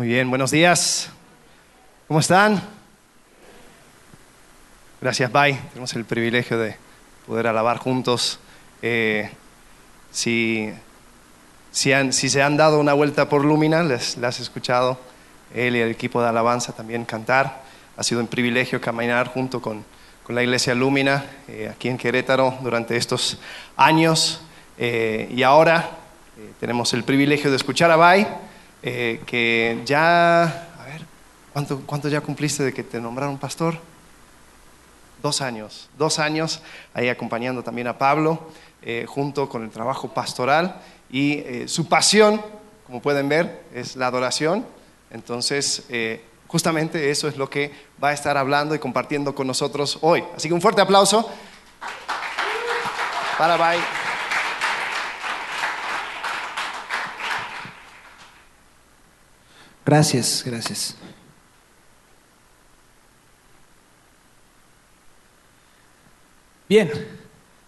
Muy bien, buenos días. ¿Cómo están? Gracias, Bye. Tenemos el privilegio de poder alabar juntos. Eh, si, si, se han dado una vuelta por Lumina, les, has escuchado él y el equipo de alabanza también cantar. Ha sido un privilegio caminar junto con, con la iglesia Lumina eh, aquí en Querétaro durante estos años. Eh, y ahora tenemos el privilegio de escuchar a Bay eh, que ya, a ver, ¿cuánto, ¿cuánto ya cumpliste de que te nombraron pastor? Dos años, dos años ahí acompañando también a Pablo, eh, junto con el trabajo pastoral y eh, su pasión, como pueden ver, es la adoración. Entonces, justamente eso es lo que va a estar hablando y compartiendo con nosotros hoy. Así que un fuerte aplauso para Bye. Gracias, gracias. Bien,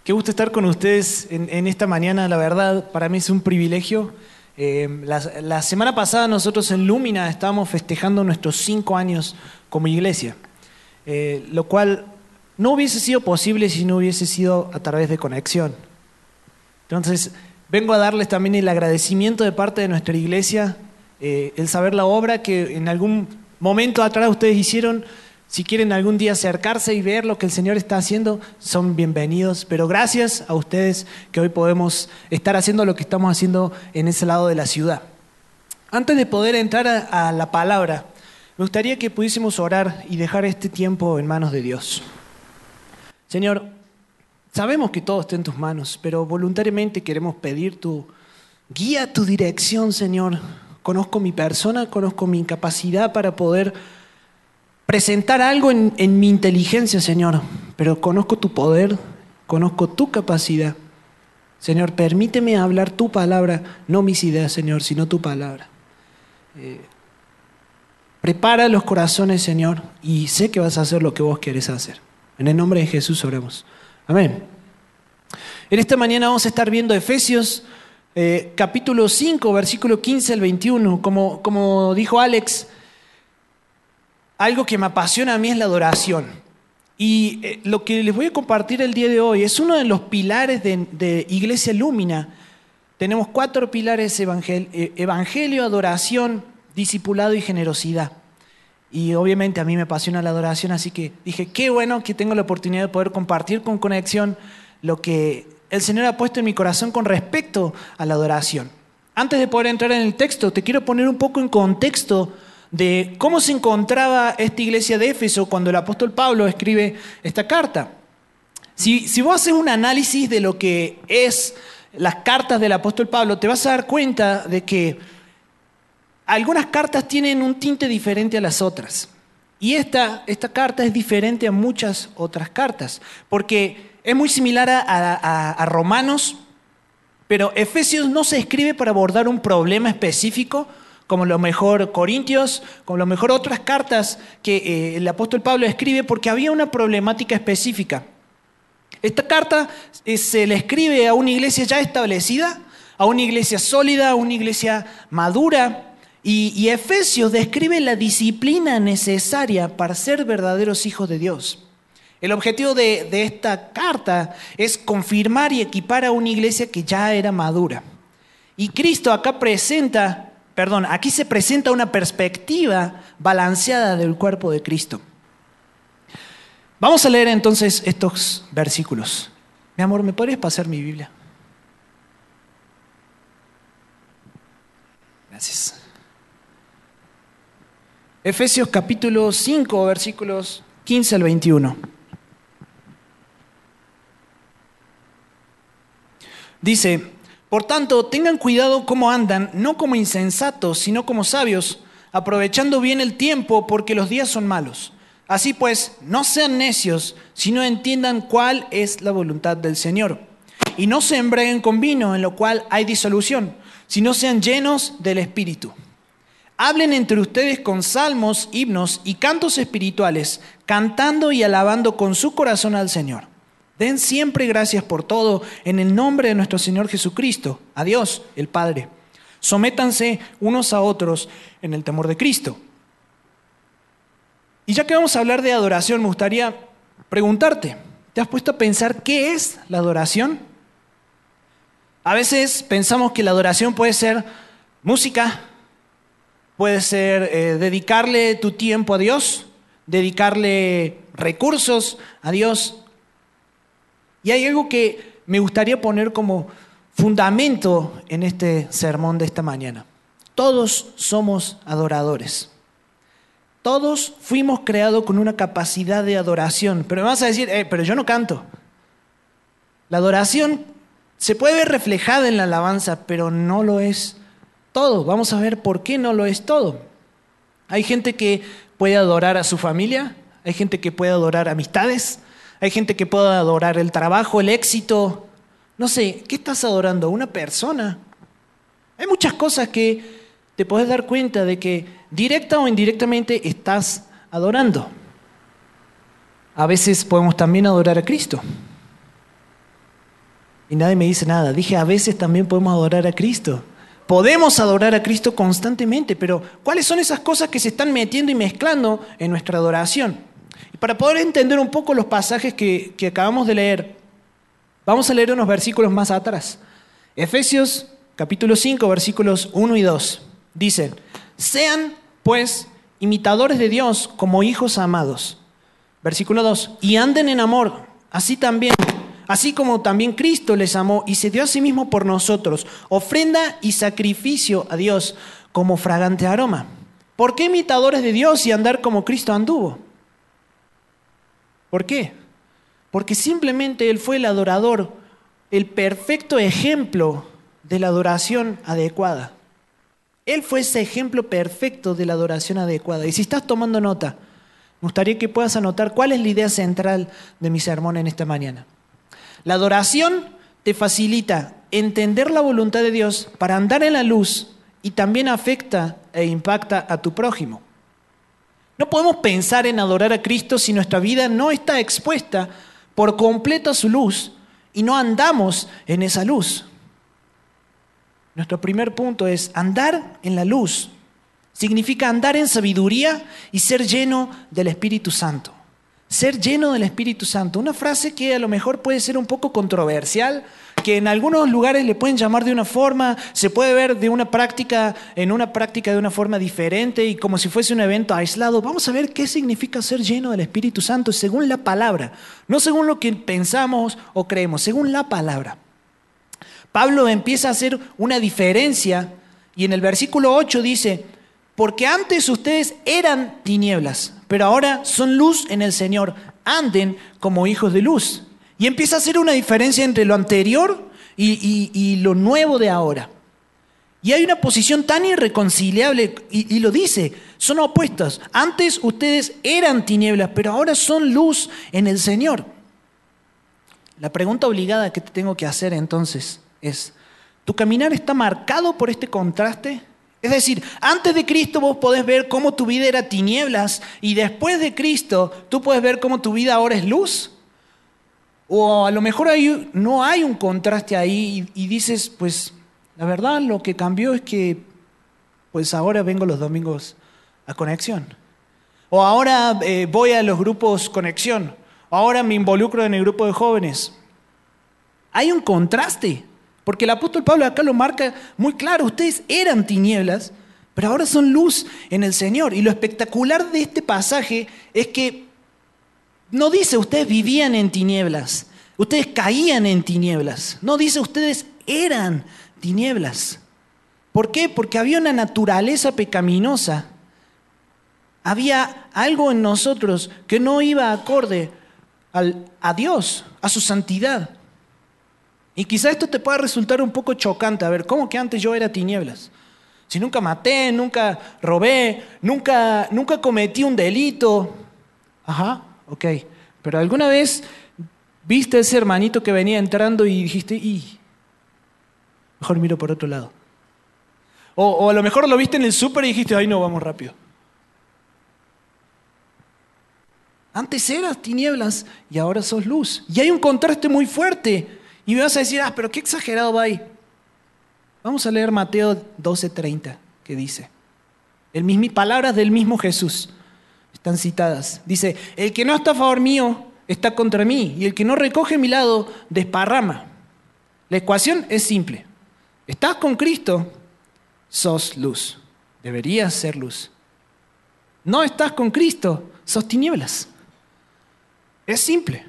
qué gusto estar con ustedes en, esta mañana, la verdad, para mí es un privilegio. Eh, la, semana pasada nosotros en Lumina estábamos festejando nuestros cinco años como iglesia, eh, lo cual no hubiese sido posible si no hubiese sido a través de conexión. Entonces, vengo a darles también el agradecimiento de parte de nuestra iglesia eh, el saber la obra que en algún momento atrás ustedes hicieron. Si quieren algún día acercarse y ver lo que el Señor está haciendo, son bienvenidos. Pero gracias a ustedes que hoy podemos estar haciendo lo que estamos haciendo en ese lado de la ciudad. Antes de poder entrar a, a la palabra, me gustaría que pudiésemos orar y dejar este tiempo en manos de Dios. Señor, sabemos que todo está en tus manos, pero voluntariamente queremos pedir tu guía, tu dirección, Señor, conozco mi persona, conozco mi incapacidad para poder presentar algo en, mi inteligencia, Señor, pero conozco tu poder, conozco tu capacidad. Señor, permíteme hablar tu palabra, no mis ideas, Señor, sino tu palabra. Eh, prepara los corazones, Señor, y sé que vas a hacer lo que vos quieres hacer. En el nombre de Jesús oremos. Amén. En esta mañana vamos a estar viendo Efesios eh, capítulo 5, versículo 15 al 21, como, como dijo Alex, algo que me apasiona a mí es la adoración. Y eh, lo que les voy a compartir el día de hoy es uno de los pilares de, Iglesia Lúmina. Tenemos cuatro pilares, eh, evangelio, adoración, discipulado y generosidad. Y obviamente a mí me apasiona la adoración, así que dije, qué bueno que tengo la oportunidad de poder compartir con conexión lo que el Señor ha puesto en mi corazón con respecto a la adoración. Antes de poder entrar en el texto, te quiero poner un poco en contexto de cómo se encontraba esta iglesia de Éfeso cuando el apóstol Pablo escribe esta carta. Si, si vos haces un análisis de lo que es las cartas del apóstol Pablo, te vas a dar cuenta de que algunas cartas tienen un tinte diferente a las otras. Y esta, esta carta es diferente a muchas otras cartas, porque es muy similar a, Romanos, pero Efesios no se escribe para abordar un problema específico, como lo mejor Corintios, como lo mejor otras cartas que eh, el apóstol Pablo escribe, porque había una problemática específica. Esta carta eh, se le escribe a una iglesia ya establecida, a una iglesia sólida, a una iglesia madura, y, y Efesios describe la disciplina necesaria para ser verdaderos hijos de Dios. El objetivo de, esta carta es confirmar y equipar a una iglesia que ya era madura. Y Cristo acá presenta, perdón, aquí se presenta una perspectiva balanceada del cuerpo de Cristo. Vamos a leer entonces estos versículos. Mi amor, ¿me podrías pasar mi Biblia? Gracias. Efesios capítulo 5, versículos 15 al 21. Dice, por tanto, tengan cuidado cómo andan, no como insensatos, sino como sabios, aprovechando bien el tiempo porque los días son malos. Así pues, no sean necios, sino entiendan cuál es la voluntad del Señor. Y no se embreguen con vino, en lo cual hay disolución, sino sean llenos del Espíritu. Hablen entre ustedes con salmos, himnos y cantos espirituales, cantando y alabando con su corazón al Señor Den siempre gracias por todo en el nombre de nuestro Señor Jesucristo, a Dios el Padre. Sométanse unos a otros en el temor de Cristo. Y ya que vamos a hablar de adoración, me gustaría preguntarte, ¿te has puesto a pensar qué es la adoración? A veces pensamos que la adoración puede ser música, puede ser eh, dedicarle tu tiempo a Dios, dedicarle recursos a Dios. Y hay algo que me gustaría poner como fundamento en este sermón de esta mañana. Todos somos adoradores. Todos fuimos creados con una capacidad de adoración. Pero me vas a decir, eh, pero yo no canto. La adoración se puede ver reflejada en la alabanza, pero no lo es todo. Vamos a ver por qué no lo es todo. Hay gente que puede adorar a su familia, hay gente que puede adorar amistades, hay gente que puede adorar el trabajo, el éxito. No sé, ¿qué estás adorando? ¿Una persona? Hay muchas cosas que te puedes dar cuenta de que directa o indirectamente estás adorando. A veces podemos también adorar a Cristo. Y nadie me dice nada. Dije, a veces también podemos adorar a Cristo. Podemos adorar a Cristo constantemente, pero ¿cuáles son esas cosas que se están metiendo y mezclando en nuestra adoración? Para poder entender un poco los pasajes que, que acabamos de leer, vamos a leer unos versículos más atrás. Efesios capítulo 5, versículos 1 y 2. Dicen, sean pues imitadores de Dios como hijos amados. Versículo 2, y anden en amor, así también, así como también Cristo les amó y se dio a sí mismo por nosotros, ofrenda y sacrificio a Dios como fragante aroma. ¿Por qué imitadores de Dios y andar como Cristo anduvo? ¿Por qué? Porque simplemente Él fue el adorador, el perfecto ejemplo de la adoración adecuada. Él fue ese ejemplo perfecto de la adoración adecuada. Y si estás tomando nota, me gustaría que puedas anotar cuál es la idea central de mi sermón en esta mañana. La adoración te facilita entender la voluntad de Dios para andar en la luz y también afecta e impacta a tu prójimo. No podemos pensar en adorar a Cristo si nuestra vida no está expuesta por completo a su luz y no andamos en esa luz. Nuestro primer punto es andar en la luz. Significa andar en sabiduría y ser lleno del Espíritu Santo. Ser lleno del Espíritu Santo. Una frase que a lo mejor puede ser un poco controversial, que en algunos lugares le pueden llamar de una forma, se puede ver de una práctica en una práctica de una forma diferente y como si fuese un evento aislado. Vamos a ver qué significa ser lleno del Espíritu Santo según la palabra, no según lo que pensamos o creemos, según la palabra. Pablo empieza a hacer una diferencia y en el versículo 8 dice, porque antes ustedes eran tinieblas, pero ahora son luz en el Señor, anden como hijos de luz. Y empieza a hacer una diferencia entre lo anterior y, lo nuevo de ahora. Y hay una posición tan irreconciliable, y, y, lo dice, son opuestas. Antes ustedes eran tinieblas, pero ahora son luz en el Señor. La pregunta obligada que te tengo que hacer entonces es, ¿tu caminar está marcado por este contraste? Es decir, antes de Cristo vos podés ver cómo tu vida era tinieblas y después de Cristo tú puedes ver cómo tu vida ahora es luz. O a lo mejor no hay un contraste ahí y, dices, pues la verdad lo que cambió es que pues ahora vengo los domingos a conexión. O ahora eh, voy a los grupos conexión. O ahora me involucro en el grupo de jóvenes. Hay un contraste. Porque el apóstol Pablo acá lo marca muy claro, ustedes eran tinieblas, pero ahora son luz en el Señor. Y lo espectacular de este pasaje es que no dice ustedes vivían en tinieblas, ustedes caían en tinieblas, no dice ustedes eran tinieblas. ¿Por qué? Porque había una naturaleza pecaminosa, había algo en nosotros que no iba acorde a Dios, a su santidad. Y quizá esto te pueda resultar un poco chocante. A ver, ¿cómo que antes yo era tinieblas? Si nunca maté, nunca robé, nunca, nunca cometí un delito. Ajá, ok. Pero alguna vez viste a ese hermanito que venía entrando y dijiste, mejor miro por otro lado. O, o a lo mejor lo viste en el súper y dijiste, ay no, vamos rápido. Antes eras tinieblas y ahora sos luz. Y hay un contraste muy fuerte. Y me vas a decir, ah, pero qué exagerado va ahí. Vamos a leer Mateo 12:30, que dice, el palabras del mismo Jesús están citadas. Dice, el que no está a favor mío está contra mí, y el que no recoge mi lado desparrama. La ecuación es simple. Estás con Cristo, sos luz. Deberías ser luz. No estás con Cristo, sos tinieblas. Es simple.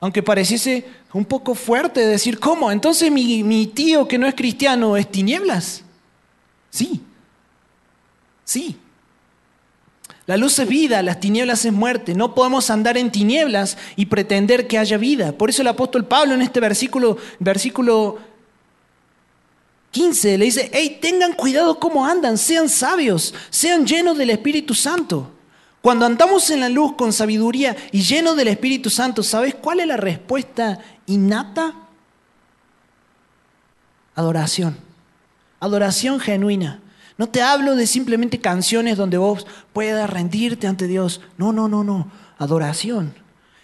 Aunque pareciese un poco fuerte decir, ¿cómo? Entonces mi, mi tío que no es cristiano es tinieblas. Sí, sí. La luz es vida, las tinieblas es muerte. No podemos andar en tinieblas y pretender que haya vida. Por eso el apóstol Pablo en este versículo, versículo 15 le dice, hey, tengan cuidado cómo andan, sean sabios, sean llenos del Espíritu Santo. Cuando andamos en la luz con sabiduría y llenos del Espíritu Santo, ¿sabes cuál es la respuesta innata? Adoración. Adoración genuina. No te hablo de simplemente canciones donde vos puedas rendirte ante Dios. No, no, no, no. Adoración.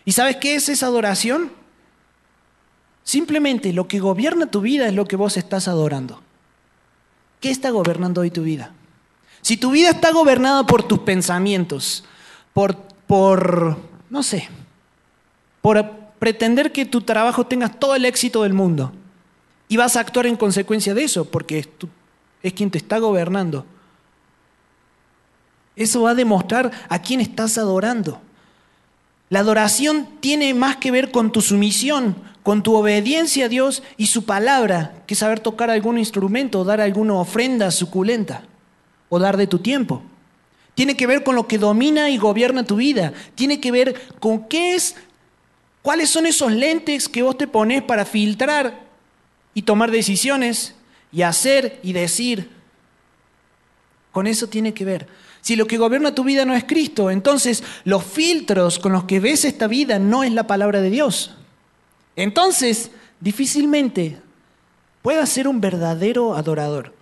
¿Y sabes qué es esa adoración? Simplemente lo que gobierna tu vida es lo que vos estás adorando. ¿Qué está gobernando hoy tu vida? Si tu vida está gobernada por tus pensamientos, por, por no sé, por pretender que tu trabajo tenga todo el éxito del mundo y vas a actuar en consecuencia de eso, porque tú es quien te está gobernando. Eso va a demostrar a quién estás adorando. La adoración tiene más que ver con tu sumisión, con tu obediencia a Dios y su palabra, que saber tocar algún instrumento, o dar alguna ofrenda suculenta o dar de tu tiempo. Tiene que ver con lo que domina y gobierna tu vida. Tiene que ver con qué es, cuáles son esos lentes que vos te pones para filtrar y tomar decisiones y hacer y decir. Con eso tiene que ver. Si lo que gobierna tu vida no es Cristo, entonces los filtros con los que ves esta vida no es la palabra de Dios. Entonces, difícilmente puedas ser un verdadero adorador.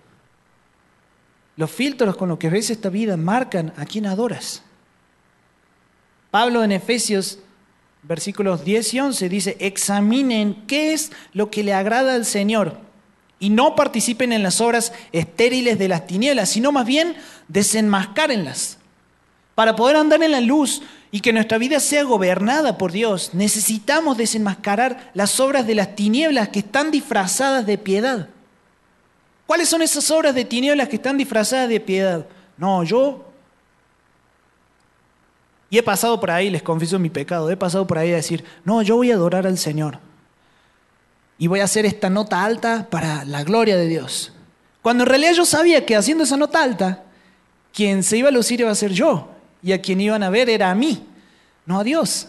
Los filtros con los que ves esta vida marcan a quién adoras. Pablo en Efesios versículos 10 y 11 dice, examinen qué es lo que le agrada al Señor y no participen en las obras estériles de las tinieblas, sino más bien desenmascárenlas. Para poder andar en la luz y que nuestra vida sea gobernada por Dios, necesitamos desenmascarar las obras de las tinieblas que están disfrazadas de piedad. ¿Cuáles son esas obras de tinieblas que están disfrazadas de piedad? No, yo... Y he pasado por ahí, les confieso mi pecado, he pasado por ahí a decir, no, yo voy a adorar al Señor y voy a hacer esta nota alta para la gloria de Dios. Cuando en realidad yo sabía que haciendo esa nota alta, quien se iba a lucir iba a ser yo y a quien iban a ver era a mí, no a Dios.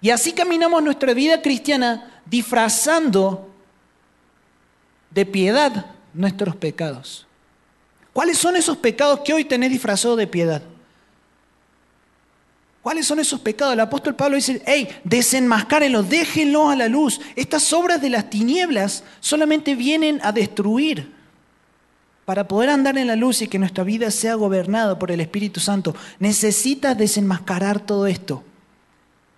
Y así caminamos nuestra vida cristiana disfrazando de piedad nuestros pecados. ¿Cuáles son esos pecados que hoy tenés disfrazado de piedad? ¿Cuáles son esos pecados? El apóstol Pablo dice, hey, desenmascárenlos, déjenlos a la luz. Estas obras de las tinieblas solamente vienen a destruir. Para poder andar en la luz y que nuestra vida sea gobernada por el Espíritu Santo, necesitas desenmascarar todo esto.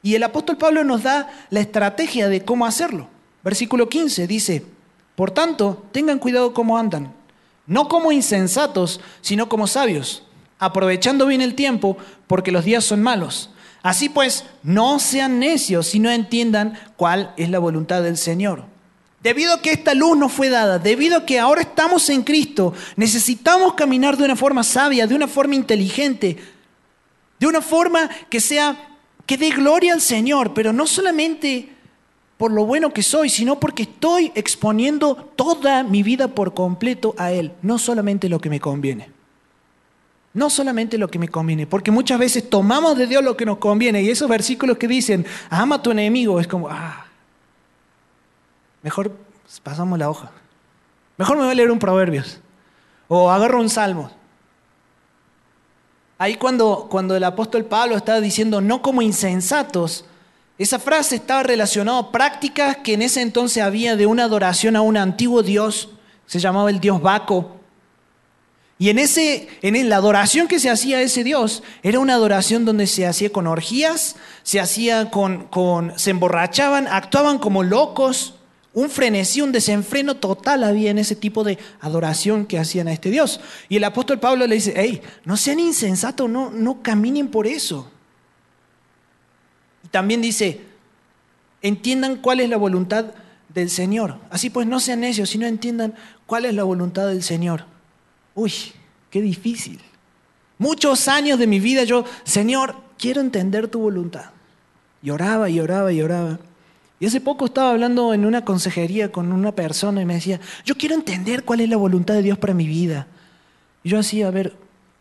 Y el apóstol Pablo nos da la estrategia de cómo hacerlo. Versículo 15 dice, por tanto, tengan cuidado cómo andan, no como insensatos, sino como sabios aprovechando bien el tiempo, porque los días son malos. Así pues, no sean necios, si no entiendan cuál es la voluntad del Señor. Debido a que esta luz nos fue dada, debido a que ahora estamos en Cristo, necesitamos caminar de una forma sabia, de una forma inteligente, de una forma que sea que dé gloria al Señor, pero no solamente por lo bueno que soy, sino porque estoy exponiendo toda mi vida por completo a Él, no solamente lo que me conviene. No solamente lo que me conviene, porque muchas veces tomamos de Dios lo que nos conviene y esos versículos que dicen, ama a tu enemigo, es como, ah, mejor pasamos la hoja. Mejor me voy a leer un Proverbios o agarro un Salmo. Ahí cuando, cuando el apóstol Pablo estaba diciendo no como insensatos, esa frase estaba relacionada a prácticas que en ese entonces había de una adoración a un antiguo dios, se llamaba el dios Baco, y en, ese, en la adoración que se hacía a ese Dios, era una adoración donde se hacía con orgías, se hacía con, con, se emborrachaban, actuaban como locos, un frenesí, un desenfreno total había en ese tipo de adoración que hacían a este Dios. Y el apóstol Pablo le dice, hey, no sean insensatos, no, no caminen por eso. Y también dice, entiendan cuál es la voluntad del Señor. Así pues, no sean necios, sino entiendan cuál es la voluntad del Señor. Uy, qué difícil. Muchos años de mi vida yo, Señor, quiero entender tu voluntad. Lloraba, lloraba, lloraba. Y hace poco estaba hablando en una consejería con una persona y me decía, yo quiero entender cuál es la voluntad de Dios para mi vida. Y yo así, a ver,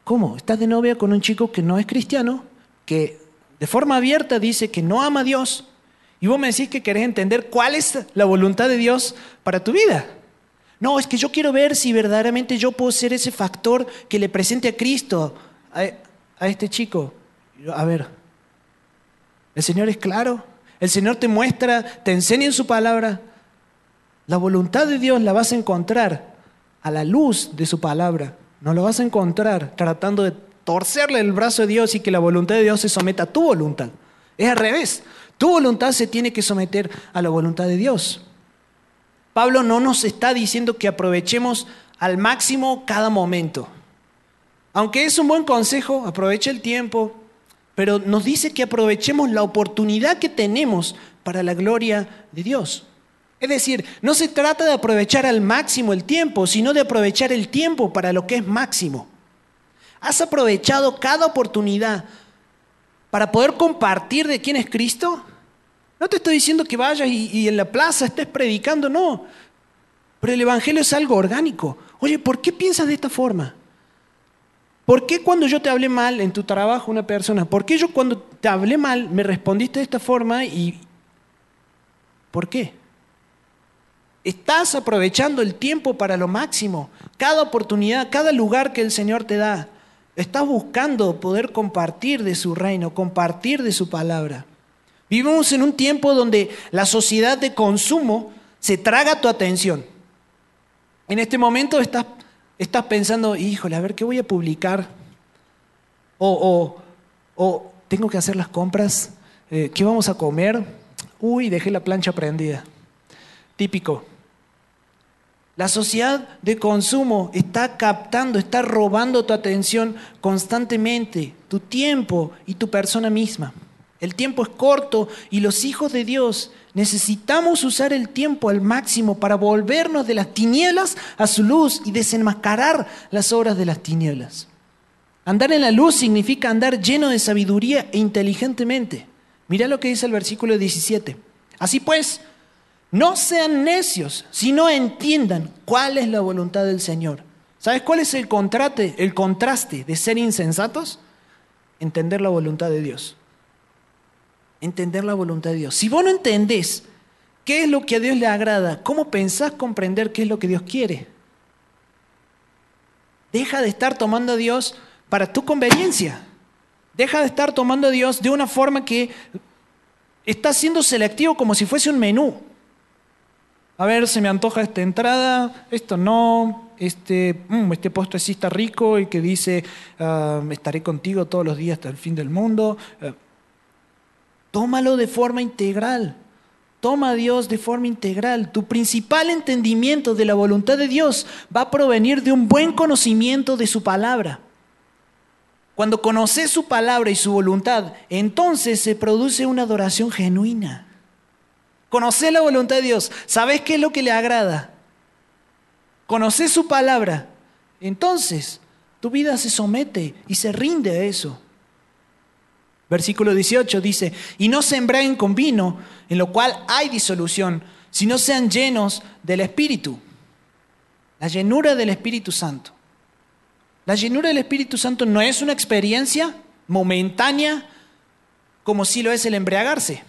¿cómo? ¿Estás de novia con un chico que no es cristiano, que de forma abierta dice que no ama a Dios? Y vos me decís que querés entender cuál es la voluntad de Dios para tu vida. No, es que yo quiero ver si verdaderamente yo puedo ser ese factor que le presente a Cristo a, este chico. A ver, el Señor es claro. El Señor te muestra, te enseña en su palabra. La voluntad de Dios la vas a encontrar a la luz de su palabra. No la vas a encontrar tratando de torcerle el brazo de Dios y que la voluntad de Dios se someta a tu voluntad. Es al revés. Tu voluntad se tiene que someter a la voluntad de Dios. Pablo no nos está diciendo que aprovechemos al máximo cada momento. Aunque es un buen consejo, aproveche el tiempo, pero nos dice que aprovechemos la oportunidad que tenemos para la gloria de Dios. Es decir, no se trata de aprovechar al máximo el tiempo, sino de aprovechar el tiempo para lo que es máximo. ¿Has aprovechado cada oportunidad para poder compartir de quién es Cristo? No te estoy diciendo que vayas y, en la plaza estés predicando, no. Pero el Evangelio es algo orgánico. Oye, ¿por qué piensas de esta forma? ¿Por qué cuando yo te hablé mal en tu trabajo una persona? ¿Por qué yo cuando te hablé mal me respondiste de esta forma y... ¿Por qué? Estás aprovechando el tiempo para lo máximo. Cada oportunidad, cada lugar que el Señor te da. Estás buscando poder compartir de su reino, compartir de su palabra. Vivimos en un tiempo donde la sociedad de consumo se traga tu atención. En este momento estás estás pensando, híjole, a ver, ¿qué voy a publicar? O, o, tengo que hacer las compras, eh, ¿qué vamos a comer? Uy, dejé la plancha prendida. Típico. La sociedad de consumo está captando, está robando tu atención constantemente, tu tiempo y tu persona misma. El tiempo es corto y los hijos de Dios necesitamos usar el tiempo al máximo para volvernos de las tinieblas a su luz y desenmascarar las obras de las tinieblas. Andar en la luz significa andar lleno de sabiduría e inteligentemente. Mira lo que dice el versículo 17. Así pues, no sean necios, sino entiendan cuál es la voluntad del Señor. ¿Sabes cuál es el contraste, el contraste de ser insensatos? Entender la voluntad de Dios entender la voluntad de Dios. Si vos no entendés qué es lo que a Dios le agrada, ¿cómo pensás comprender qué es lo que Dios quiere? Deja de estar tomando a Dios para tu conveniencia. Deja de estar tomando a Dios de una forma que está siendo selectivo como si fuese un menú. A ver, se me antoja esta entrada, esto no, este, mm, este postre está rico y que dice, ah, estaré contigo todos los días hasta el fin del mundo. Ah, Tómalo de forma integral. Toma a Dios de forma integral. Tu principal entendimiento de la voluntad de Dios va a provenir de un buen conocimiento de su palabra. Cuando conoces su palabra y su voluntad, entonces se produce una adoración genuina. Conoces la voluntad de Dios, sabes qué es lo que le agrada. Conoces su palabra, entonces tu vida se somete y se rinde a eso. Versículo 18 dice, y no se embriaguen con vino, en lo cual hay disolución, sino sean llenos del Espíritu. La llenura del Espíritu Santo. La llenura del Espíritu Santo no es una experiencia momentánea como si lo es el embriagarse.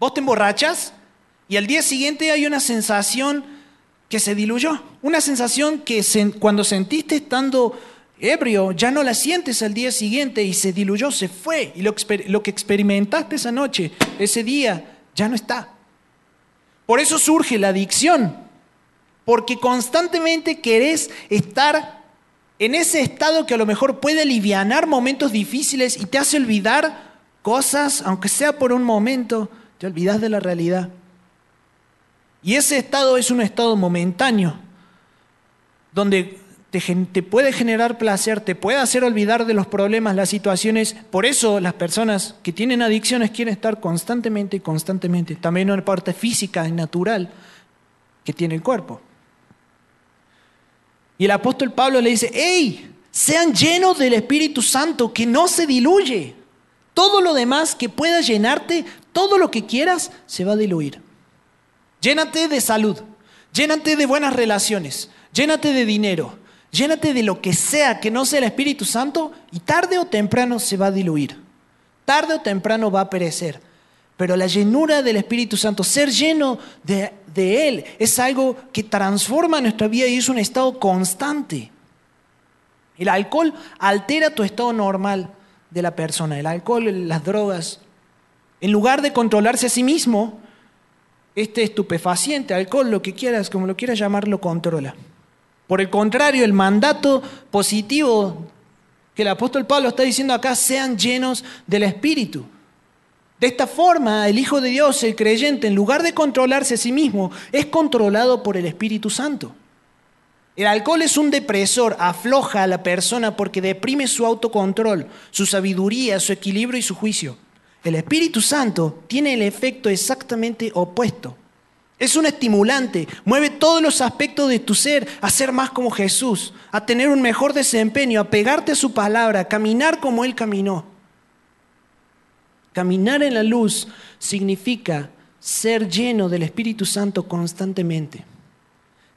Vos te emborrachas y al día siguiente hay una sensación que se diluyó, una sensación que cuando sentiste estando ebrio, ya no la sientes al día siguiente y se diluyó, se fue. Y lo, lo, que experimentaste esa noche, ese día, ya no está. Por eso surge la adicción, porque constantemente querés estar en ese estado que a lo mejor puede aliviar momentos difíciles y te hace olvidar cosas, aunque sea por un momento, te olvidas de la realidad. Y ese estado es un estado momentáneo, donde te, puede generar placer, te puede hacer olvidar de los problemas, las situaciones. Por eso las personas que tienen adicciones quieren estar constantemente y constantemente. También una parte física y natural que tiene el cuerpo. Y el apóstol Pablo le dice, ¡Ey! Sean llenos del Espíritu Santo, que no se diluye. Todo lo demás que pueda llenarte, todo lo que quieras, se va a diluir. Llénate de salud, llénate de buenas relaciones, llénate de dinero, Llénate de lo que sea que no sea el Espíritu Santo y tarde o temprano se va a diluir. Tarde o temprano va a perecer. Pero la llenura del Espíritu Santo, ser lleno de, Él, es algo que transforma nuestra vida y es un estado constante. El alcohol altera tu estado normal de la persona. El alcohol, las drogas. En lugar de controlarse a sí mismo, este estupefaciente, alcohol, lo que quieras, como lo quieras llamar, lo controla. Por el contrario, el mandato positivo que el apóstol Pablo está diciendo acá, sean llenos del Espíritu. De esta forma, el Hijo de Dios, el creyente, en lugar de controlarse a sí mismo, es controlado por el Espíritu Santo. El alcohol es un depresor, afloja a la persona porque deprime su autocontrol, su sabiduría, su equilibrio y su juicio. El Espíritu Santo tiene el efecto exactamente opuesto. Es un estimulante, mueve todos los aspectos de tu ser a ser más como Jesús, a tener un mejor desempeño, a pegarte a su palabra, a caminar como Él caminó. Caminar en la luz significa ser lleno del Espíritu Santo constantemente.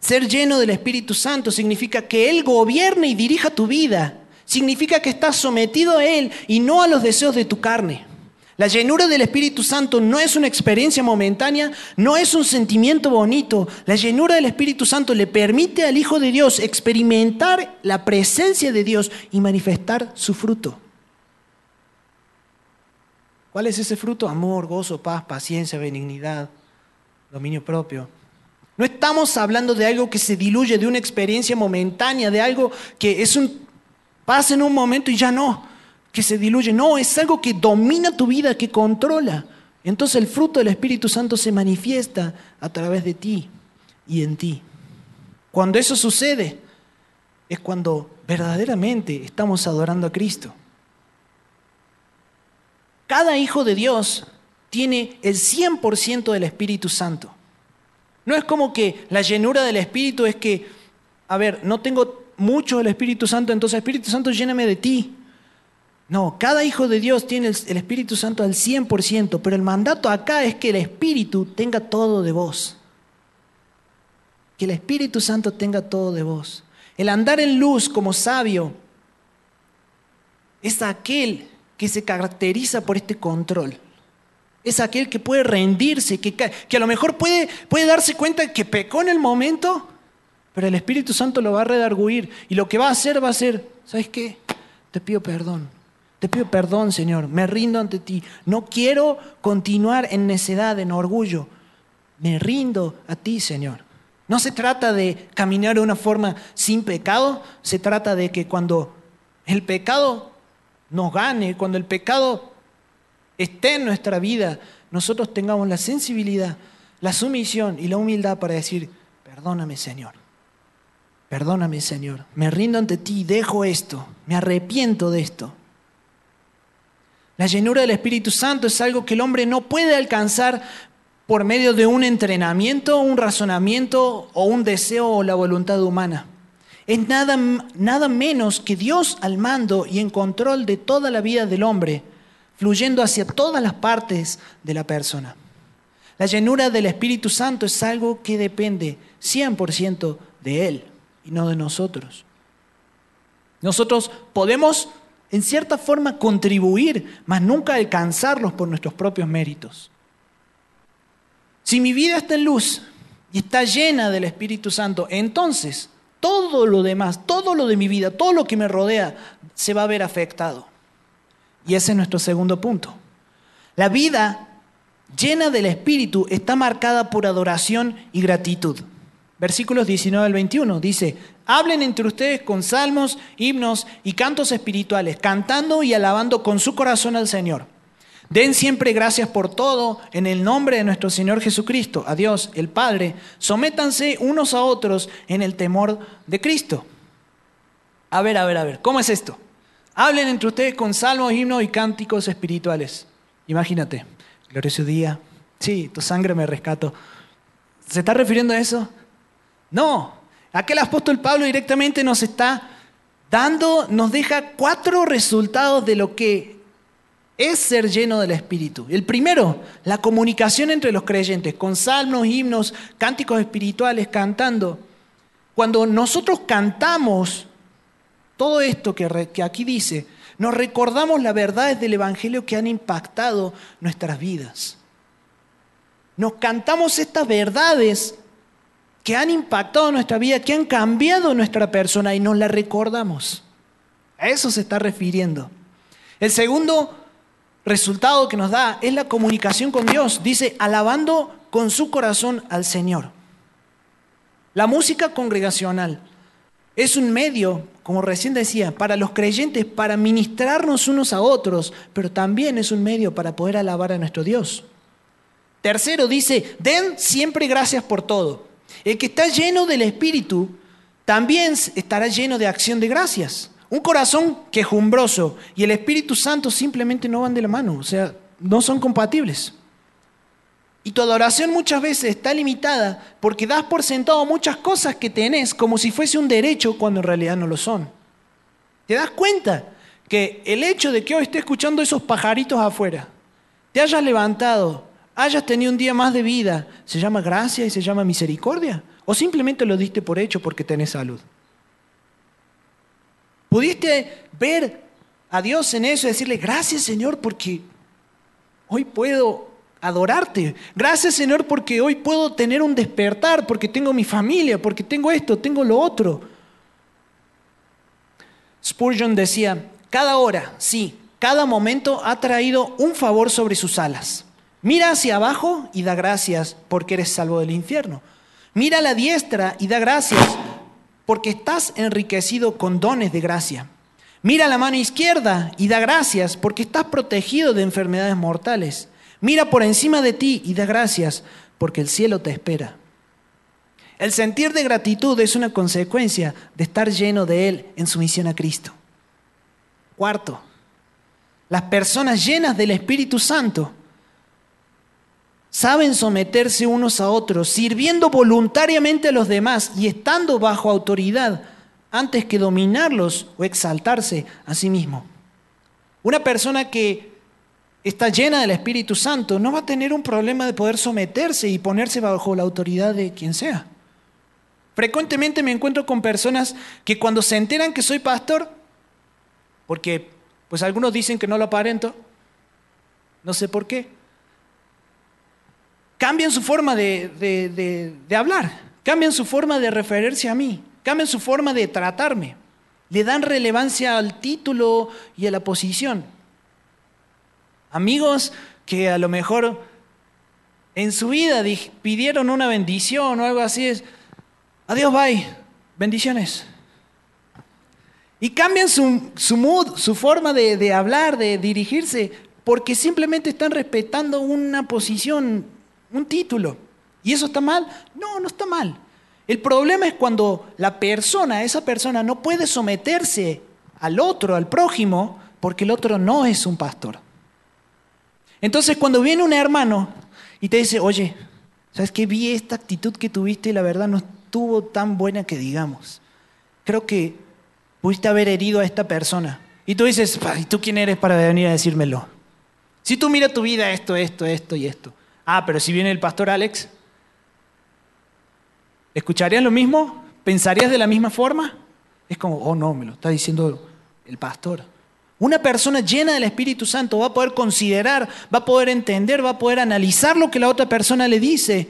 Ser lleno del Espíritu Santo significa que Él gobierne y dirija tu vida. Significa que estás sometido a Él y no a los deseos de tu carne. La llenura del Espíritu Santo no es una experiencia momentánea, no es un sentimiento bonito. La llenura del Espíritu Santo le permite al Hijo de Dios experimentar la presencia de Dios y manifestar su fruto. ¿Cuál es ese fruto? Amor, gozo, paz, paciencia, benignidad, dominio propio. No estamos hablando de algo que se diluye, de una experiencia momentánea, de algo que es un pasa en un momento y ya no que se diluye. No, es algo que domina tu vida, que controla. Entonces el fruto del Espíritu Santo se manifiesta a través de ti y en ti. Cuando eso sucede, es cuando verdaderamente estamos adorando a Cristo. Cada hijo de Dios tiene el 100% del Espíritu Santo. No es como que la llenura del Espíritu es que, a ver, no tengo mucho del Espíritu Santo, entonces Espíritu Santo lléname de ti. No, cada hijo de Dios tiene el, Espíritu Santo al 100%, pero el mandato acá es que el Espíritu tenga todo de vos. Que el Espíritu Santo tenga todo de vos. El andar en luz como sabio es aquel que se caracteriza por este control. Es aquel que puede rendirse, que, que a lo mejor puede, puede darse cuenta que pecó en el momento, pero el Espíritu Santo lo va a redarguir. Y lo que va a hacer va a ser, ¿sabes qué? Te pido perdón te pido perdón, Señor, me rindo ante ti. No quiero continuar en necedad, en orgullo. Me rindo a ti, Señor. No se trata de caminar de una forma sin pecado, se trata de que cuando el pecado nos gane, cuando el pecado esté en nuestra vida, nosotros tengamos la sensibilidad, la sumisión y la humildad para decir, perdóname, Señor. Perdóname, Señor. Me rindo ante ti, dejo esto, me arrepiento de esto. La llenura del Espíritu Santo es algo que el hombre no puede alcanzar por medio de un entrenamiento, un razonamiento o un deseo o la voluntad humana. Es nada, nada menos que Dios al mando y en control de toda la vida del hombre, fluyendo hacia todas las partes de la persona. La llenura del Espíritu Santo es algo que depende 100% de Él y no de nosotros. Nosotros podemos en cierta forma contribuir, mas nunca alcanzarlos por nuestros propios méritos. Si mi vida está en luz y está llena del Espíritu Santo, entonces todo lo demás, todo lo de mi vida, todo lo que me rodea, se va a ver afectado. Y ese es nuestro segundo punto. La vida llena del Espíritu está marcada por adoración y gratitud. Versículos 19 al 21 dice, hablen entre ustedes con salmos, himnos y cantos espirituales, cantando y alabando con su corazón al Señor. Den siempre gracias por todo en el nombre de nuestro Señor Jesucristo, a Dios, el Padre. Sométanse unos a otros en el temor de Cristo. A ver, a ver, a ver, ¿cómo es esto? Hablen entre ustedes con salmos, himnos y cánticos espirituales. Imagínate, glorioso día, sí, tu sangre me rescato. ¿Se está refiriendo a eso? No, aquel apóstol Pablo directamente nos está dando, nos deja cuatro resultados de lo que es ser lleno del Espíritu. El primero, la comunicación entre los creyentes, con salmos, himnos, cánticos espirituales, cantando. Cuando nosotros cantamos todo esto que, aquí dice, nos recordamos las verdades del Evangelio que han impactado nuestras vidas. Nos cantamos estas verdades que han impactado nuestra vida, que han cambiado nuestra persona y nos la recordamos. A eso se está refiriendo. El segundo resultado que nos da es la comunicación con Dios. Dice, alabando con su corazón al Señor. La música congregacional es un medio, como recién decía, para los creyentes, para ministrarnos unos a otros, pero también es un medio para poder alabar a nuestro Dios. Tercero dice, den siempre gracias por todo. El que está lleno del Espíritu también estará lleno de acción de gracias. Un corazón quejumbroso y el Espíritu Santo simplemente no van de la mano, o sea, no son compatibles. Y tu adoración muchas veces está limitada porque das por sentado muchas cosas que tenés como si fuese un derecho cuando en realidad no lo son. ¿Te das cuenta que el hecho de que hoy esté escuchando esos pajaritos afuera, te hayas levantado, hayas tenido un día más de vida, ¿se llama gracia y se llama misericordia? ¿O simplemente lo diste por hecho porque tenés salud? ¿Pudiste ver a Dios en eso y decirle, gracias Señor porque hoy puedo adorarte? Gracias Señor porque hoy puedo tener un despertar, porque tengo mi familia, porque tengo esto, tengo lo otro. Spurgeon decía, cada hora, sí, cada momento ha traído un favor sobre sus alas. Mira hacia abajo y da gracias porque eres salvo del infierno. Mira a la diestra y da gracias porque estás enriquecido con dones de gracia. Mira a la mano izquierda y da gracias porque estás protegido de enfermedades mortales. Mira por encima de ti y da gracias porque el cielo te espera. El sentir de gratitud es una consecuencia de estar lleno de Él en su misión a Cristo. Cuarto, las personas llenas del Espíritu Santo saben someterse unos a otros, sirviendo voluntariamente a los demás y estando bajo autoridad antes que dominarlos o exaltarse a sí mismo. Una persona que está llena del Espíritu Santo no va a tener un problema de poder someterse y ponerse bajo la autoridad de quien sea. Frecuentemente me encuentro con personas que cuando se enteran que soy pastor, porque pues algunos dicen que no lo aparento, no sé por qué, cambian su forma de, hablar, cambian su forma de referirse a mí, cambian su forma de tratarme, le dan relevancia al título y a la posición. Amigos que a lo mejor en su vida pidieron una bendición o algo así, es, adiós, bye, bendiciones. Y cambian su, mood, su forma de hablar, de dirigirse, porque simplemente están respetando una posición un título. ¿Y eso está mal? No, no está mal. El problema es cuando la persona, esa persona, no puede someterse al otro, al prójimo, porque el otro no es un pastor. Entonces, cuando viene un hermano y te dice, oye, ¿sabes qué? Vi esta actitud que tuviste y la verdad no estuvo tan buena que digamos. Creo que pudiste haber herido a esta persona. Y tú dices, ¿y tú quién eres para venir a decírmelo? Si tú miras tu vida, esto, esto, esto y esto. Ah, pero si viene el pastor Alex, ¿escucharías lo mismo? ¿Pensarías de la misma forma? Es como, oh no, me lo está diciendo el pastor. Una persona llena del Espíritu Santo va a poder considerar, va a poder entender, va a poder analizar lo que la otra persona le dice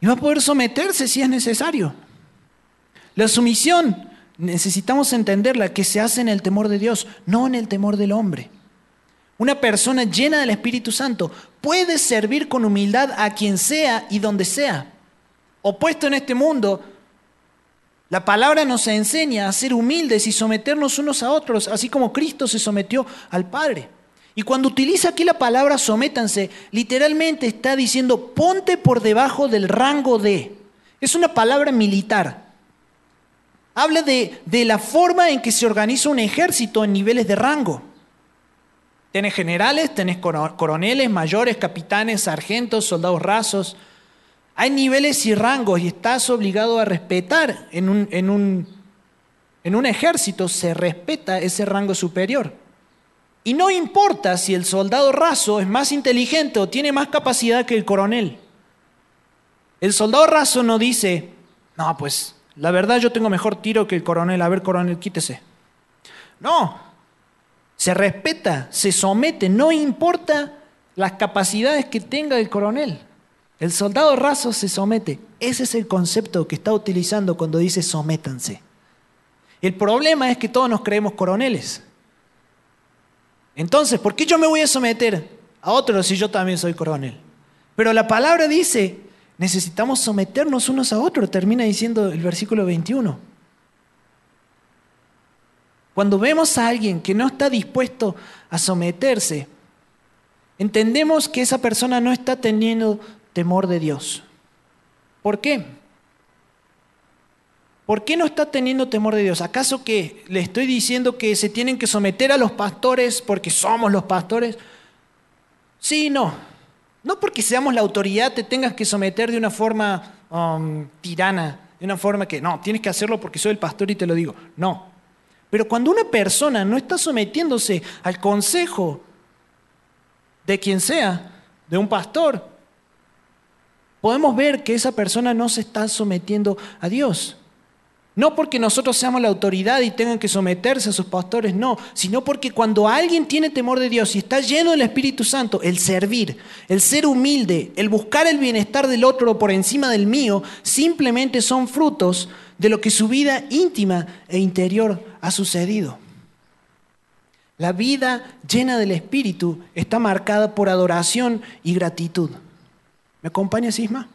y va a poder someterse si es necesario. La sumisión necesitamos entenderla que se hace en el temor de Dios, no en el temor del hombre. Una persona llena del Espíritu Santo puede servir con humildad a quien sea y donde sea. Opuesto en este mundo, la palabra nos enseña a ser humildes y someternos unos a otros, así como Cristo se sometió al Padre. Y cuando utiliza aquí la palabra sométanse, literalmente está diciendo ponte por debajo del rango de. Es una palabra militar. Habla de, de la forma en que se organiza un ejército en niveles de rango. Tenés generales, tenés coroneles, mayores, capitanes, sargentos, soldados rasos. Hay niveles y rangos y estás obligado a respetar en un, en un, en un ejército, se respeta ese rango superior. Y no importa si el soldado raso es más inteligente o tiene más capacidad que el coronel. El soldado raso no dice, no, pues la verdad yo tengo mejor tiro que el coronel, a ver coronel, quítese. No, se respeta, se somete, no importa las capacidades que tenga el coronel. El soldado raso se somete. Ese es el concepto que está utilizando cuando dice sométanse. El problema es que todos nos creemos coroneles. Entonces, ¿por qué yo me voy a someter a otro si yo también soy coronel? Pero la palabra dice, necesitamos someternos unos a otros, termina diciendo el versículo 21. Cuando vemos a alguien que no está dispuesto a someterse, entendemos que esa persona no está teniendo temor de Dios. ¿Por qué? ¿Por qué no está teniendo temor de Dios? ¿Acaso que le estoy diciendo que se tienen que someter a los pastores porque somos los pastores? Sí, no. No porque seamos la autoridad te tengas que someter de una forma um, tirana, de una forma que no, tienes que hacerlo porque soy el pastor y te lo digo. No. Pero cuando una persona no está sometiéndose al consejo de quien sea, de un pastor, podemos ver que esa persona no se está sometiendo a Dios. No porque nosotros seamos la autoridad y tengan que someterse a sus pastores, no, sino porque cuando alguien tiene temor de Dios y está lleno del Espíritu Santo, el servir, el ser humilde, el buscar el bienestar del otro por encima del mío, simplemente son frutos de lo que su vida íntima e interior ha sucedido. La vida llena del Espíritu está marcada por adoración y gratitud. ¿Me acompaña, Sisma?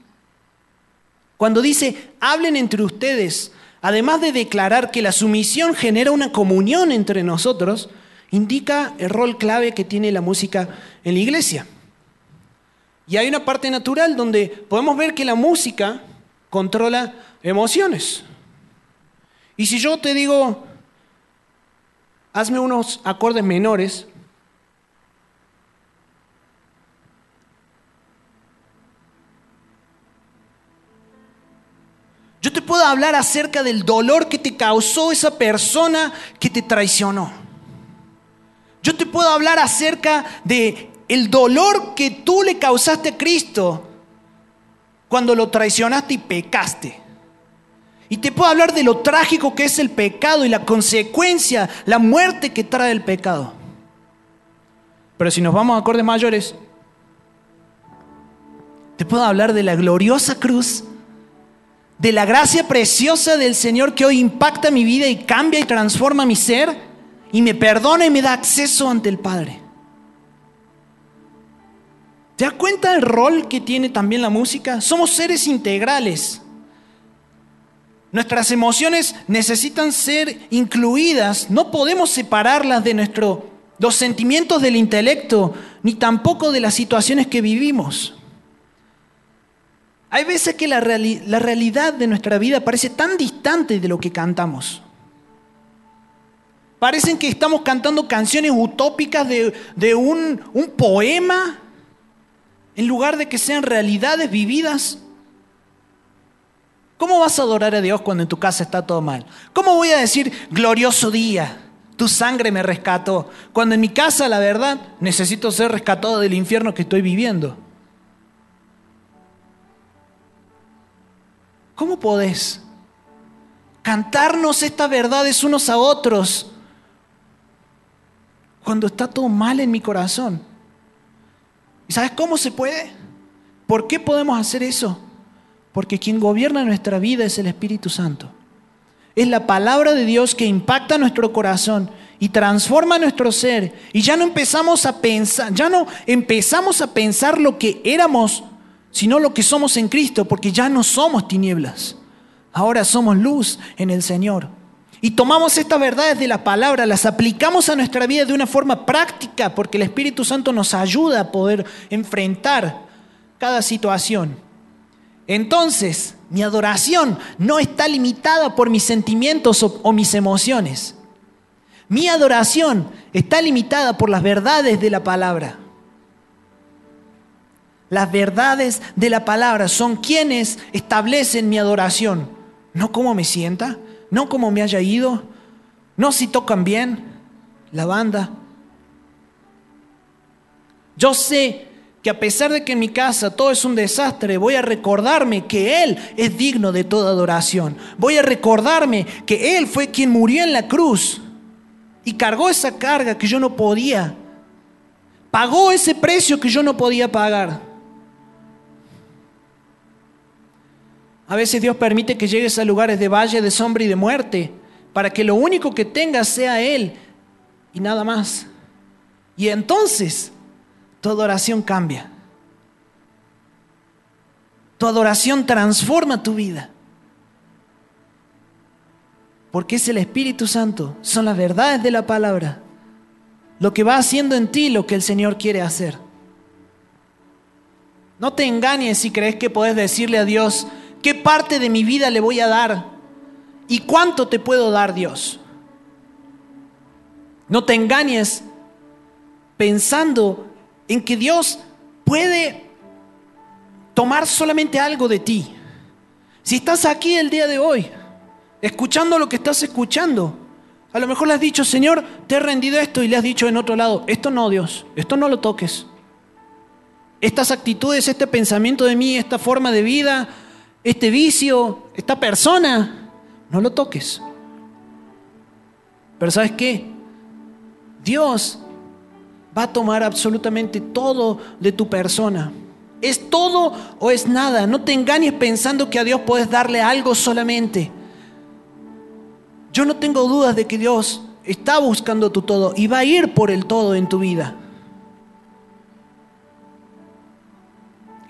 Cuando dice, hablen entre ustedes, además de declarar que la sumisión genera una comunión entre nosotros, indica el rol clave que tiene la música en la iglesia. Y hay una parte natural donde podemos ver que la música controla emociones. Y si yo te digo, hazme unos acordes menores, Hablar acerca del dolor que te causó esa persona que te traicionó. Yo te puedo hablar acerca de el dolor que tú le causaste a Cristo cuando lo traicionaste y pecaste. Y te puedo hablar de lo trágico que es el pecado y la consecuencia, la muerte que trae el pecado. Pero si nos vamos a acordes mayores, te puedo hablar de la gloriosa cruz de la gracia preciosa del Señor que hoy impacta mi vida y cambia y transforma mi ser y me perdona y me da acceso ante el Padre. ¿Te das cuenta del rol que tiene también la música? Somos seres integrales. Nuestras emociones necesitan ser incluidas, no podemos separarlas de nuestro, los sentimientos del intelecto, ni tampoco de las situaciones que vivimos. Hay veces que la, realidad de nuestra vida parece tan distante de lo que cantamos. Parecen que estamos cantando canciones utópicas de, un, un poema en lugar de que sean realidades vividas. ¿Cómo vas a adorar a Dios cuando en tu casa está todo mal? ¿Cómo voy a decir glorioso día? Tu sangre me rescató. Cuando en mi casa, la verdad, necesito ser rescatado del infierno que estoy viviendo. ¿Cómo podés cantarnos estas verdades unos a otros cuando está todo mal en mi corazón? ¿Y sabes cómo se puede? ¿Por qué podemos hacer eso? Porque quien gobierna nuestra vida es el Espíritu Santo. Es la palabra de Dios que impacta nuestro corazón y transforma nuestro ser. Y ya no empezamos a pensar, ya no empezamos a pensar lo que éramos sino lo que somos en Cristo, porque ya no somos tinieblas, ahora somos luz en el Señor. y tomamos estas verdades de la palabra, las aplicamos a nuestra vida de una forma práctica, porque el Espíritu Santo nos ayuda a poder enfrentar cada situación. Entonces, mi adoración no está limitada por mis sentimientos o, mis emociones. Mi adoración está limitada por las verdades de la palabra. Las verdades de la palabra son quienes establecen mi adoración, no cómo me sienta, no cómo me haya ido, no si tocan bien la banda. Yo sé que a pesar de que en mi casa todo es un desastre, voy a recordarme que Él es digno de toda adoración. Voy a recordarme que Él fue quien murió en la cruz y cargó esa carga que yo no podía. Pagó ese precio que yo no podía pagar. A veces Dios permite que llegues a lugares de valle, de sombra y de muerte, para que lo único que tengas sea Él y nada más. Y entonces tu adoración cambia. Tu adoración transforma tu vida. Porque es el Espíritu Santo, son las verdades de la palabra, lo que va haciendo en ti lo que el Señor quiere hacer. No te engañes si crees que puedes decirle a Dios, ¿Qué parte de mi vida le voy a dar? ¿Y cuánto te puedo dar Dios? No te engañes pensando en que Dios puede tomar solamente algo de ti. Si estás aquí el día de hoy, escuchando lo que estás escuchando, a lo mejor le has dicho, Señor, te he rendido esto y le has dicho en otro lado, esto no, Dios, esto no lo toques. Estas actitudes, este pensamiento de mí, esta forma de vida, este vicio, esta persona, no lo toques. Pero ¿sabes qué? Dios va a tomar absolutamente todo de tu persona. ¿Es todo o es nada? No te engañes pensando que a Dios puedes darle algo solamente. Yo no tengo dudas de que Dios está buscando tu todo y va a ir por el todo en tu vida.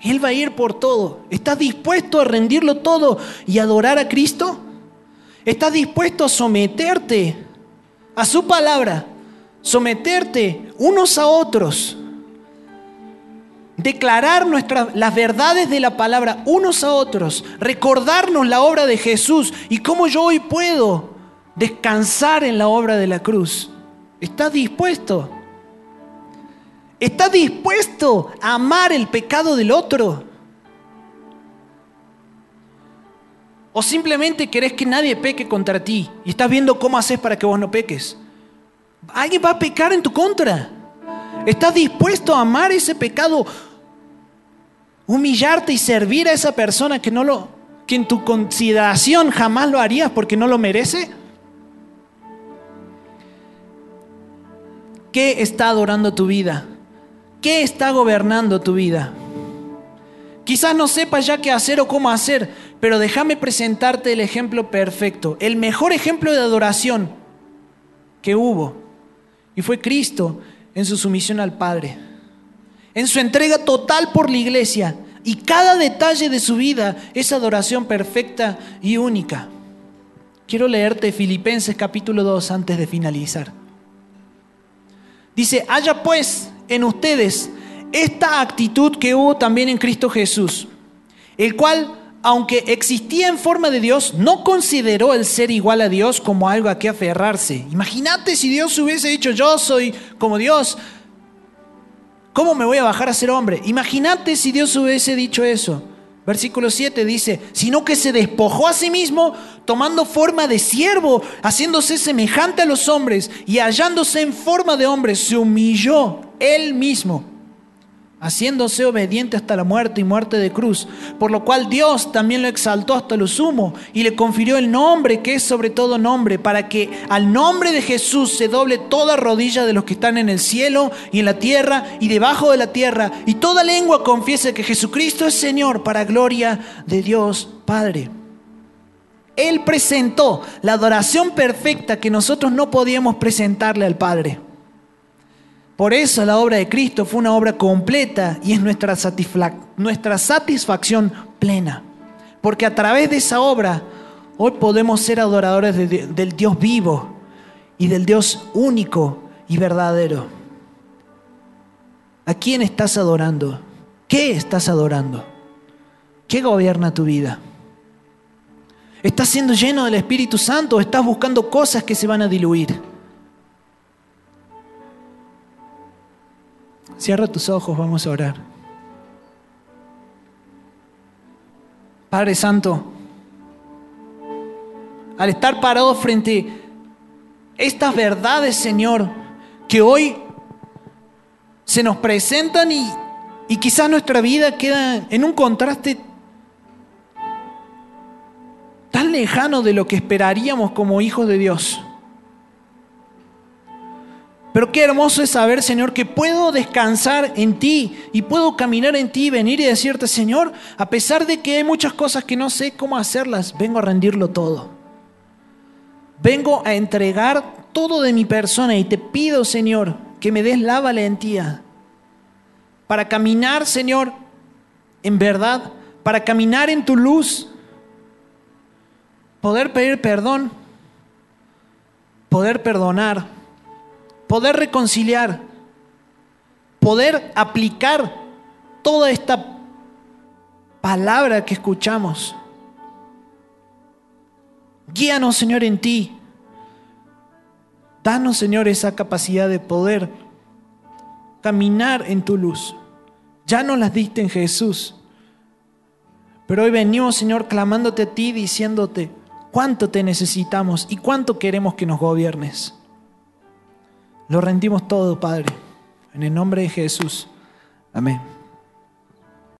Él va a ir por todo. ¿Estás dispuesto a rendirlo todo y adorar a Cristo? ¿Estás dispuesto a someterte a su palabra? Someterte unos a otros. Declarar nuestras, las verdades de la palabra unos a otros. Recordarnos la obra de Jesús y cómo yo hoy puedo descansar en la obra de la cruz. ¿Estás dispuesto? ¿Estás dispuesto a amar el pecado del otro? ¿O simplemente querés que nadie peque contra ti y estás viendo cómo haces para que vos no peques? Alguien va a pecar en tu contra. ¿Estás dispuesto a amar ese pecado? Humillarte y servir a esa persona que no lo que en tu consideración jamás lo harías porque no lo merece? ¿Qué está adorando tu vida? ¿Qué está gobernando tu vida? Quizás no sepas ya qué hacer o cómo hacer, pero déjame presentarte el ejemplo perfecto, el mejor ejemplo de adoración que hubo. Y fue Cristo en su sumisión al Padre, en su entrega total por la iglesia. Y cada detalle de su vida es adoración perfecta y única. Quiero leerte Filipenses capítulo 2 antes de finalizar. Dice, haya pues en ustedes esta actitud que hubo también en Cristo Jesús, el cual, aunque existía en forma de Dios, no consideró el ser igual a Dios como algo a que aferrarse. Imagínate si Dios hubiese dicho, yo soy como Dios, ¿cómo me voy a bajar a ser hombre? Imagínate si Dios hubiese dicho eso. Versículo 7 dice, sino que se despojó a sí mismo, tomando forma de siervo, haciéndose semejante a los hombres y hallándose en forma de hombre, se humilló él mismo, haciéndose obediente hasta la muerte y muerte de cruz, por lo cual Dios también lo exaltó hasta lo sumo y le confirió el nombre que es sobre todo nombre, para que al nombre de Jesús se doble toda rodilla de los que están en el cielo y en la tierra y debajo de la tierra, y toda lengua confiese que Jesucristo es Señor para gloria de Dios Padre. Él presentó la adoración perfecta que nosotros no podíamos presentarle al Padre. Por eso la obra de Cristo fue una obra completa y es nuestra, satisfacción plena. Porque a través de esa obra Hoy podemos ser adoradores de- del Dios vivo y del Dios único y verdadero. ¿A quién estás adorando? ¿Qué estás adorando? ¿Qué gobierna tu vida? ¿Estás siendo lleno del Espíritu Santo o estás buscando cosas que se van a diluir? Cierra tus ojos, vamos a orar. Padre Santo, al estar parado frente a estas verdades, Señor, que hoy se nos presentan y, y quizás nuestra vida queda en un contraste tan lejano de lo que esperaríamos como hijos de Dios. Pero qué hermoso es saber, Señor, que puedo descansar en ti y puedo caminar en ti y venir y decirte, Señor, a pesar de que hay muchas cosas que no sé cómo hacerlas, vengo a rendirlo todo. Vengo a entregar todo de mi persona y te pido, Señor, que me des la valentía para caminar, Señor, en verdad, para caminar en tu luz, poder pedir perdón, poder perdonar poder reconciliar, poder aplicar toda esta palabra que escuchamos. Guíanos, Señor, en ti. Danos, Señor, esa capacidad de poder caminar en tu luz. Ya nos las diste en Jesús. Pero hoy venimos, Señor, clamándote a ti, diciéndote cuánto te necesitamos y cuánto queremos que nos gobiernes. Lo rendimos todo, Padre. En el nombre de Jesús. Amén.